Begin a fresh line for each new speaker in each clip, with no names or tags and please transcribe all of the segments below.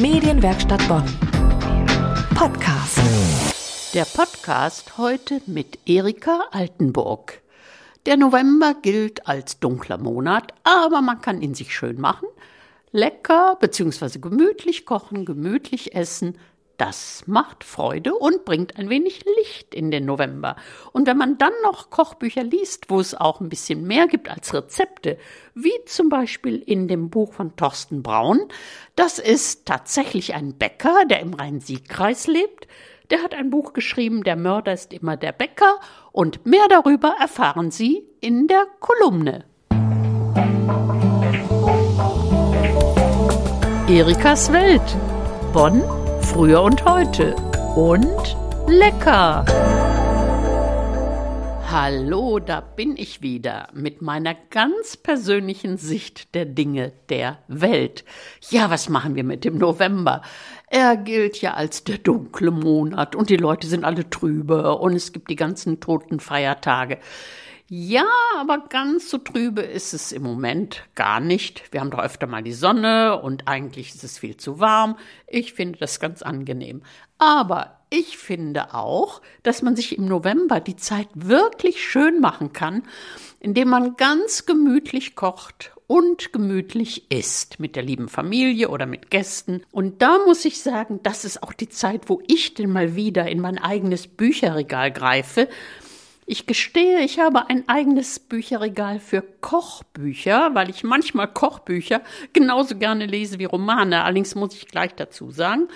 Medienwerkstatt Bonn. Podcast.
Der Podcast heute mit Erika Altenburg. Der November gilt als dunkler Monat, aber man kann ihn sich schön machen. Lecker bzw. gemütlich kochen, gemütlich essen, das macht Freude und bringt ein wenig Licht in den November. Und wenn man dann noch Kochbücher liest, wo es auch ein bisschen mehr gibt als Rezepte, wie zum Beispiel in dem Buch von Thorsten Braun, das ist tatsächlich ein Bäcker, der im Rhein-Sieg-Kreis lebt. Der hat ein Buch geschrieben, Der Mörder ist immer der Bäcker. Und mehr darüber erfahren Sie in der Kolumne. Erikas Welt. Bonn Früher und heute. Und lecker. Hallo, da bin ich wieder mit meiner ganz persönlichen Sicht der Dinge der Welt. Ja, was machen wir mit dem November? Er gilt ja als der dunkle Monat und die Leute sind alle trübe und es gibt die ganzen toten Feiertage. Ja, aber ganz so trübe ist es im Moment gar nicht. Wir haben doch öfter mal die Sonne und eigentlich ist es viel zu warm. Ich finde das ganz angenehm. Aber ich finde auch, dass man sich im November die Zeit wirklich schön machen kann, indem man ganz gemütlich kocht und gemütlich isst mit der lieben Familie oder mit Gästen. Und da muss ich sagen, das ist auch die Zeit, wo ich denn mal wieder in mein eigenes Bücherregal greife ich gestehe, ich habe ein eigenes Bücherregal für Kochbücher, weil ich manchmal Kochbücher genauso gerne lese wie Romane. Allerdings muss ich gleich dazu sagen,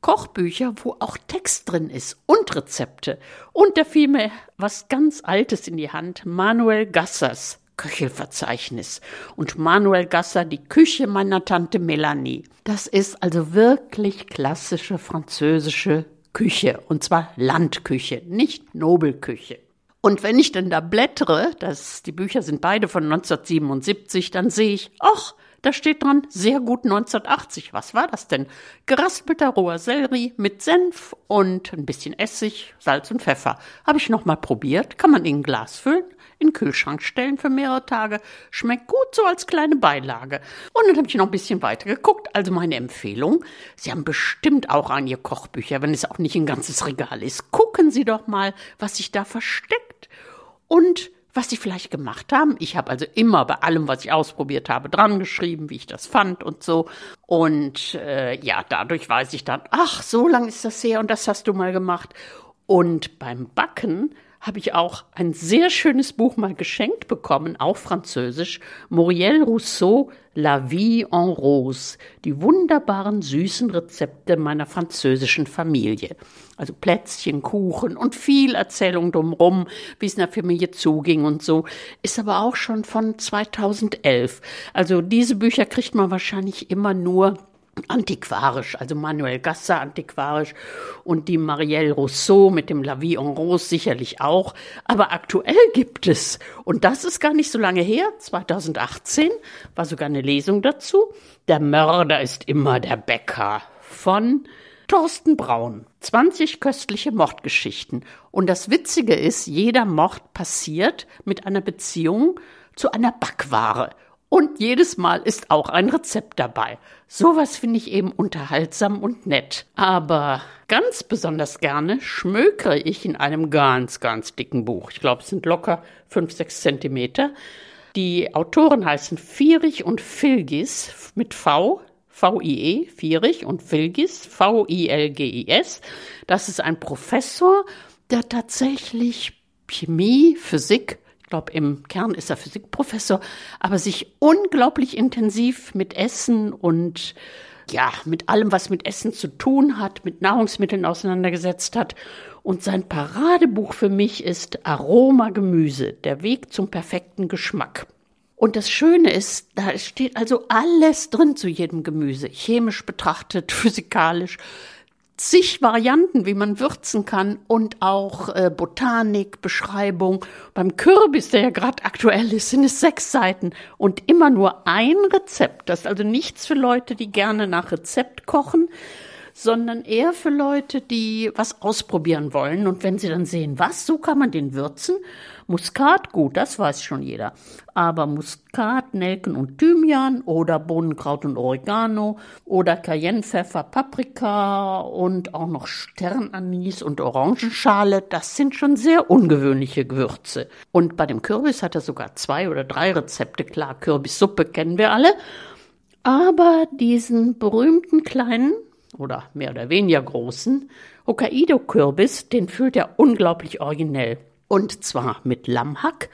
Kochbücher, wo auch Text drin ist und Rezepte. Und da fiel mir was ganz Altes in die Hand, Manuel Gassers Köchelverzeichnis. Und Manuel Gasser, die Küche meiner Tante Melanie. Das ist also wirklich klassische französische Küche. Und zwar Landküche, nicht Nobelküche. Und wenn ich dann da blättere, das, die Bücher sind beide von 1977, dann sehe ich, ach, da steht dran, sehr gut 1980. Was war das denn? Geraspelter roher Sellerie mit Senf und ein bisschen Essig, Salz und Pfeffer. Habe ich noch mal probiert. Kann man in ein Glas füllen, in den Kühlschrank stellen für mehrere Tage. Schmeckt gut so als kleine Beilage. Und dann habe ich noch ein bisschen weiter geguckt. Also meine Empfehlung, Sie haben bestimmt auch an Ihr Kochbücher, wenn es auch nicht ein ganzes Regal ist. Gucken Sie doch mal, was sich da versteckt und was sie vielleicht gemacht haben. Ich habe also immer bei allem, was ich ausprobiert habe, dran geschrieben, wie ich das fand und so. Und äh, ja, dadurch weiß ich dann, ach, so lang ist das her und das hast du mal gemacht. Und beim Backen habe ich auch ein sehr schönes Buch mal geschenkt bekommen, auch französisch. Muriel Rousseau, La Vie en Rose. Die wunderbaren süßen Rezepte meiner französischen Familie. Also Plätzchen, Kuchen und viel Erzählung drumherum, wie es in der Familie zuging und so. Ist aber auch schon von 2011. Also diese Bücher kriegt man wahrscheinlich immer nur antiquarisch, also Manuel Gasser antiquarisch und die Marielle Rousseau mit dem La Vie en Rose sicherlich auch. Aber aktuell gibt es, und das ist gar nicht so lange her, 2018 war sogar eine Lesung dazu, Der Mörder ist immer der Bäcker von Thorsten Braun. 20 köstliche Mordgeschichten. Und das Witzige ist, jeder Mord passiert mit einer Beziehung zu einer Backware. Und jedes Mal ist auch ein Rezept dabei. Sowas finde ich eben unterhaltsam und nett. Aber ganz besonders gerne schmökere ich in einem ganz, ganz dicken Buch. Ich glaube, es sind locker fünf, sechs Zentimeter. Die Autoren heißen Fierich und Filgis mit V, V-I-E, Fierich und Filgis, V-I-L-G-I-S. Das ist ein Professor, der tatsächlich Chemie, Physik glaube, im Kern ist er Physikprofessor, aber sich unglaublich intensiv mit Essen und ja, mit allem, was mit Essen zu tun hat, mit Nahrungsmitteln auseinandergesetzt hat. Und sein Paradebuch für mich ist Aroma Gemüse, der Weg zum perfekten Geschmack. Und das Schöne ist, da steht also alles drin zu jedem Gemüse, chemisch betrachtet, physikalisch, zig Varianten, wie man würzen kann und auch äh, Botanik, Beschreibung. Beim Kürbis, der ja gerade aktuell ist, sind es sechs Seiten und immer nur ein Rezept. Das ist also nichts für Leute, die gerne nach Rezept kochen, sondern eher für Leute, die was ausprobieren wollen. Und wenn sie dann sehen, was, so kann man den würzen. Muskat, gut, das weiß schon jeder. Aber Muskat, Nelken und Thymian oder Bohnenkraut und Oregano oder Cayennepfeffer, Paprika und auch noch Sternanis und Orangenschale, das sind schon sehr ungewöhnliche Gewürze. Und bei dem Kürbis hat er sogar zwei oder drei Rezepte. Klar, Kürbissuppe kennen wir alle. Aber diesen berühmten kleinen oder mehr oder weniger großen Hokkaido-Kürbis, den füllt er unglaublich originell. Und zwar mit Lammhack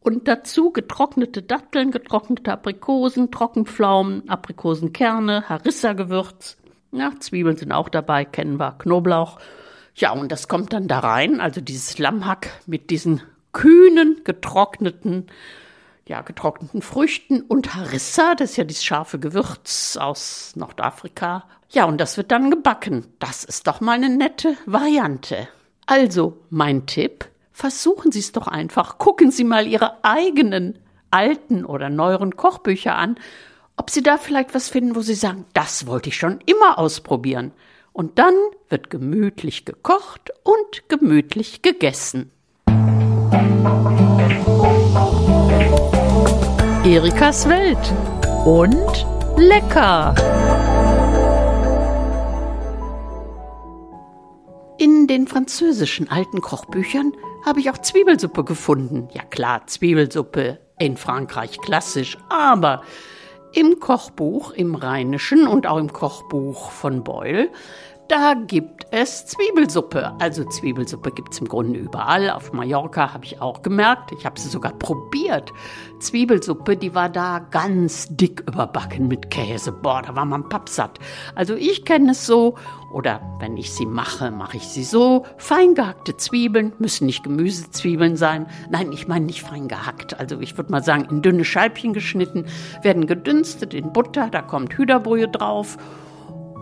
und dazu getrocknete Datteln, getrocknete Aprikosen, Trockenpflaumen, Aprikosenkerne, Harissa-Gewürz. Ja, Zwiebeln sind auch dabei, kennen wir, Knoblauch. Ja, und das kommt dann da rein, also dieses Lammhack mit diesen kühnen, getrockneten ja, getrockneten Früchten und Harissa, das ist ja dieses scharfe Gewürz aus Nordafrika. Ja, und das wird dann gebacken. Das ist doch mal eine nette Variante. Also, mein Tipp, versuchen Sie es doch einfach. Gucken Sie mal Ihre eigenen alten oder neueren Kochbücher an, ob Sie da vielleicht was finden, wo Sie sagen, das wollte ich schon immer ausprobieren. Und dann wird gemütlich gekocht und gemütlich gegessen. Erikas Welt und lecker. In den französischen alten Kochbüchern habe ich auch Zwiebelsuppe gefunden. Ja klar, Zwiebelsuppe in Frankreich klassisch, aber im Kochbuch, im Rheinischen und auch im Kochbuch von Beul da gibt es Zwiebelsuppe. Also Zwiebelsuppe gibt es im Grunde überall. Auf Mallorca habe ich auch gemerkt. Ich habe sie sogar probiert. Zwiebelsuppe, die war da ganz dick überbacken mit Käse. Boah, da war man pappsatt. Also ich kenne es so. Oder wenn ich sie mache, mache ich sie so. Fein gehackte Zwiebeln müssen nicht Gemüsezwiebeln sein. Nein, ich meine nicht fein gehackt. Also ich würde mal sagen, in dünne Scheibchen geschnitten, werden gedünstet in Butter. Da kommt Hühnerbrühe drauf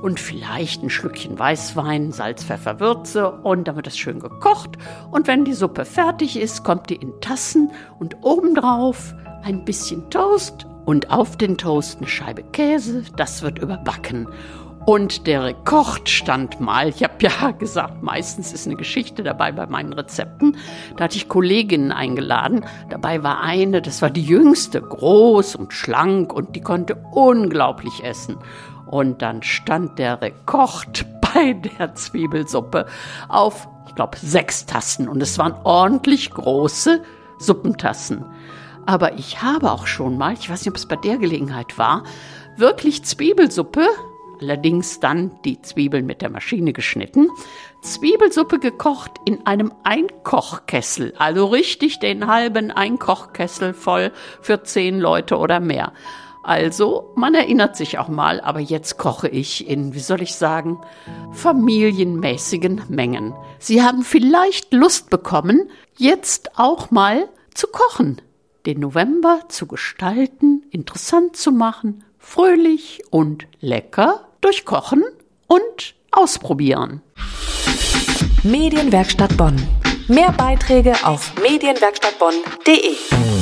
und vielleicht ein Schlückchen Weißwein, Salz, Pfeffer, Würze und dann wird das schön gekocht. Und wenn die Suppe fertig ist, kommt die in Tassen und obendrauf ein bisschen Toast und auf den Toast eine Scheibe Käse. Das wird überbacken. Und der Rekord stand mal, ich habe ja gesagt, meistens ist eine Geschichte dabei bei meinen Rezepten. Da hatte ich Kolleginnen eingeladen. Dabei war eine, das war die jüngste, groß und schlank und die konnte unglaublich essen. Und dann stand der Rekord bei der Zwiebelsuppe auf, ich glaube, sechs Tassen. Und es waren ordentlich große Suppentassen. Aber ich habe auch schon mal, ich weiß nicht, ob es bei der Gelegenheit war, wirklich Zwiebelsuppe, allerdings dann die Zwiebeln mit der Maschine geschnitten, Zwiebelsuppe gekocht in einem Einkochkessel, also richtig den halben Einkochkessel voll für zehn Leute oder mehr. Also, man erinnert sich auch mal, aber jetzt koche ich in, wie soll ich sagen, familienmäßigen Mengen. Sie haben vielleicht Lust bekommen, jetzt auch mal zu kochen, den November zu gestalten, interessant zu machen, fröhlich und lecker durch Kochen und ausprobieren.
Medienwerkstatt Bonn. Mehr Beiträge auf medienwerkstattbonn.de.